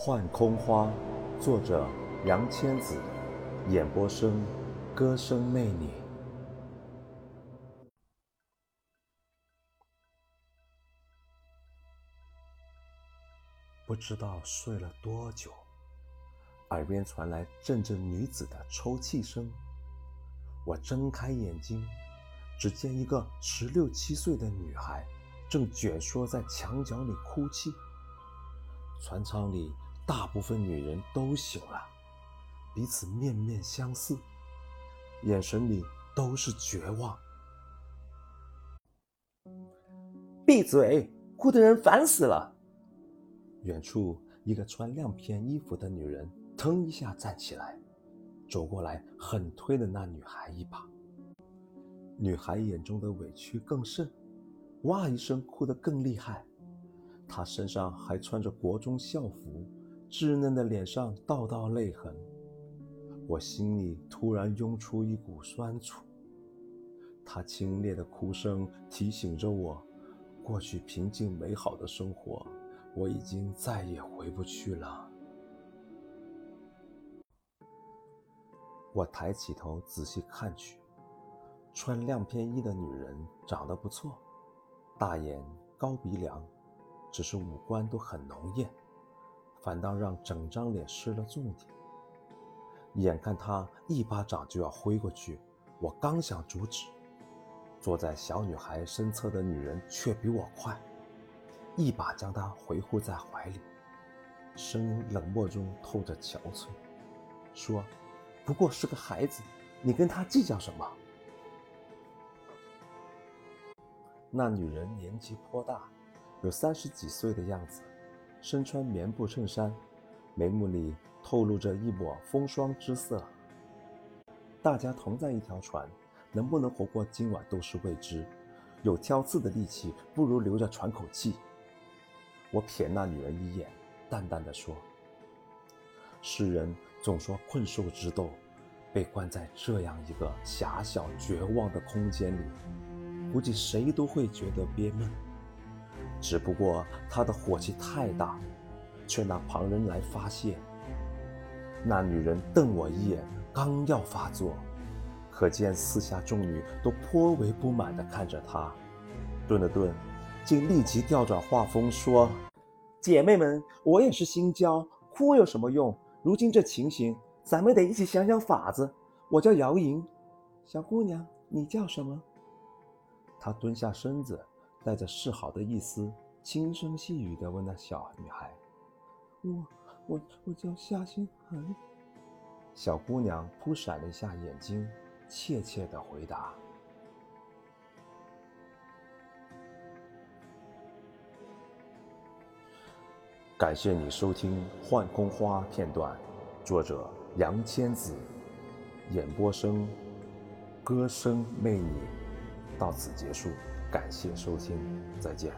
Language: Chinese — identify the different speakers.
Speaker 1: 幻空花，作者杨千子，演播生歌声魅你。不知道睡了多久，耳边传来阵阵女子的抽泣声。我睁开眼睛，只见一个十六七岁的女孩正蜷缩在墙角里哭泣。船舱里。大部分女人都醒了，彼此面面相似，眼神里都是绝望。
Speaker 2: 闭嘴！哭的人烦死了。
Speaker 1: 远处一个穿亮片衣服的女人腾一下站起来，走过来狠推了那女孩一把。女孩眼中的委屈更甚，哇一声哭得更厉害。她身上还穿着国中校服。稚嫩的脸上道道泪痕，我心里突然涌出一股酸楚。她清冽的哭声提醒着我，过去平静美好的生活，我已经再也回不去了。我抬起头仔细看去，穿亮片衣的女人长得不错，大眼高鼻梁，只是五官都很浓艳。反倒让整张脸失了重点。眼看他一巴掌就要挥过去，我刚想阻止，坐在小女孩身侧的女人却比我快，一把将她回护在怀里，声音冷漠中透着憔悴，说：“不过是个孩子，你跟他计较什么？”那女人年纪颇大，有三十几岁的样子。身穿棉布衬衫，眉目里透露着一抹风霜之色。大家同在一条船，能不能活过今晚都是未知。有挑刺的力气，不如留着喘口气。我瞥那女人一眼，淡淡的说：“世人总说困兽之斗，被关在这样一个狭小绝望的空间里，估计谁都会觉得憋闷。”只不过他的火气太大，却拿旁人来发泄。那女人瞪我一眼，刚要发作，可见四下众女都颇为不满地看着他。顿了顿，竟立即调转话锋说：“
Speaker 2: 姐妹们，我也是新交，哭有什么用？如今这情形，咱们得一起想想法子。我叫姚莹，小姑娘，你叫什么？”
Speaker 1: 她蹲下身子。带着示好的意思，轻声细语地问那小女孩：“
Speaker 3: 我、我、我叫夏心寒。”
Speaker 1: 小姑娘扑闪了一下眼睛，怯怯地回答：“感谢你收听《幻空花》片段，作者杨千子，演播声歌声魅你，到此结束。”感谢收听，再见。